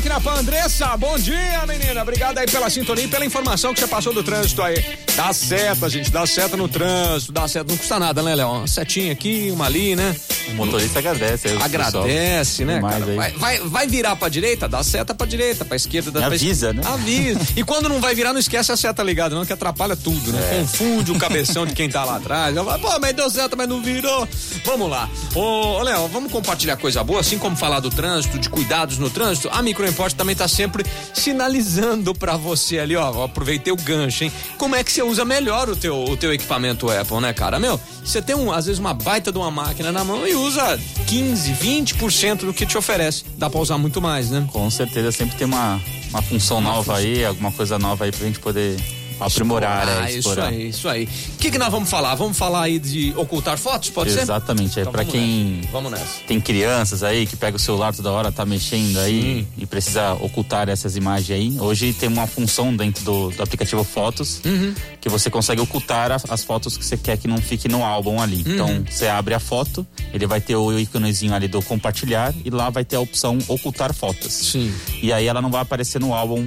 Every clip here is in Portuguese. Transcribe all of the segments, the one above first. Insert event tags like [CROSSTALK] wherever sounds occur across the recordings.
pra Andressa. Bom dia, menina. Obrigado aí pela sintonia e pela informação que você passou do trânsito aí. Dá seta, gente. Dá seta no trânsito. Dá seta. Não custa nada, né, Léo? Uma setinha aqui, uma ali, né? O motorista agradece. Aí, agradece, né, cara? Vai, vai, vai, virar pra direita? Dá seta pra direita. Pra esquerda, dá Avisa, pra né? Avisa. [LAUGHS] e quando não vai virar, não esquece a seta ligada, não, que atrapalha tudo, né? É. Confunde o cabeção de quem tá lá atrás. Pô, mas deu seta, mas não virou. Vamos lá. Ô, Léo, vamos compartilhar coisa boa, assim como falar do trânsito, de cuidados no trânsito. A Microimport também tá sempre sinalizando para você ali, ó, aproveitei o gancho, hein? Como é que você usa melhor o teu, o teu equipamento Apple, né, cara? Meu, você tem um, às vezes uma baita de uma máquina na mão e usa 15, 20% do que te oferece. Dá pra usar muito mais, né? Com certeza, sempre tem uma, uma função uma nova função. aí, alguma coisa nova aí pra gente poder Aprimorar, explorar, é, explorar. Isso aí, isso aí. O que, que nós vamos falar? Vamos falar aí de ocultar fotos, pode Exatamente, ser? Exatamente, é então, para quem nessa. Vamos nessa. tem crianças aí que pega o celular toda hora, tá mexendo aí Sim. e precisa ocultar essas imagens aí. Hoje tem uma função dentro do, do aplicativo Fotos uhum. que você consegue ocultar a, as fotos que você quer que não fique no álbum ali. Uhum. Então, você abre a foto, ele vai ter o íconezinho ali do compartilhar e lá vai ter a opção ocultar fotos. Sim. E aí ela não vai aparecer no álbum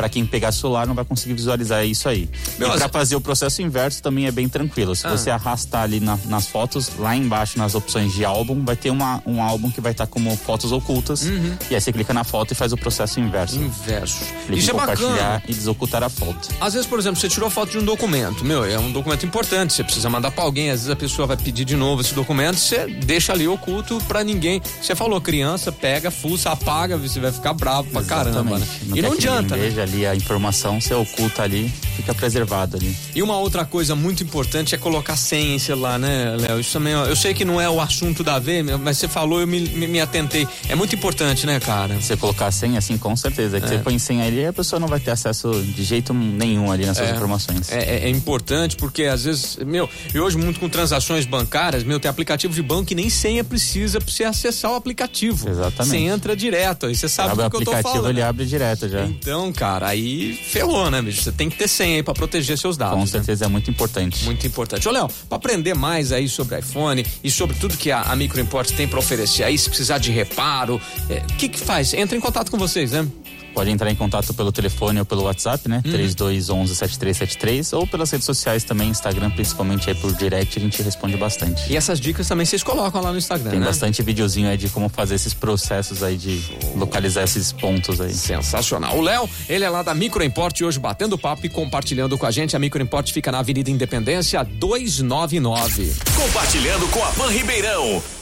para quem pegar celular não vai conseguir visualizar isso aí. Meu, e para fazer o processo inverso também é bem tranquilo. Se ah. você arrastar ali na, nas fotos, lá embaixo nas opções de álbum, vai ter uma, um álbum que vai estar tá como fotos ocultas. Uhum. E aí você clica na foto e faz o processo inverso. Inverso. Clica isso em é compartilhar bacana. e desocultar a foto. Às vezes, por exemplo, você tirou foto de um documento. Meu, é um documento importante. Você precisa mandar para alguém. Às vezes a pessoa vai pedir de novo esse documento. Você deixa ali oculto para ninguém. Você falou, criança, pega, fuça, apaga, você vai ficar bravo pra Exatamente. caramba. Né? Não e não adianta. Né? Ali a informação, você oculta ali, fica preservado ali. E uma outra coisa muito importante é colocar senha em celular, né, Léo? Isso também, eu sei que não é o assunto da V, mas você falou, eu me, me, me atentei. É muito importante, né, cara? Você colocar senha, assim, com certeza. É que é. você põe senha ali, a pessoa não vai ter acesso de jeito nenhum ali nas suas é. informações. É, é, é, importante porque às vezes, meu, e hoje muito com transações bancárias, meu, tem aplicativo de banco que nem senha precisa pra você acessar o aplicativo. Exatamente. Você entra direto, aí você sabe abre do que eu tô falando. O aplicativo ele abre direto já. Então, cara, aí ferrou, né, bicho? Você tem que ter senha aí pra proteger seus dados. Com né? certeza né? é muito importante. Muito importante. Ô, Léo, pra aprender mais aí sobre iPhone e sobre tudo que a, a Microimport tem pra oferecer aí, se precisar de reparo, o é, que que faz? Entra em contato com vocês, né? Pode entrar em contato pelo telefone ou pelo WhatsApp, né? Uhum. 3211 7373 ou pelas redes sociais também, Instagram, principalmente aí por direct, a gente responde bastante. E essas dicas também vocês colocam lá no Instagram, Tem né? bastante videozinho aí de como fazer esses processos aí de localizar esses pontos aí. Sensacional. O Léo, ele é lá da Microimport hoje batendo papo e compartilhando com a gente. A Microimport fica na Avenida Independência 299. Compartilhando com a Pan Ribeirão.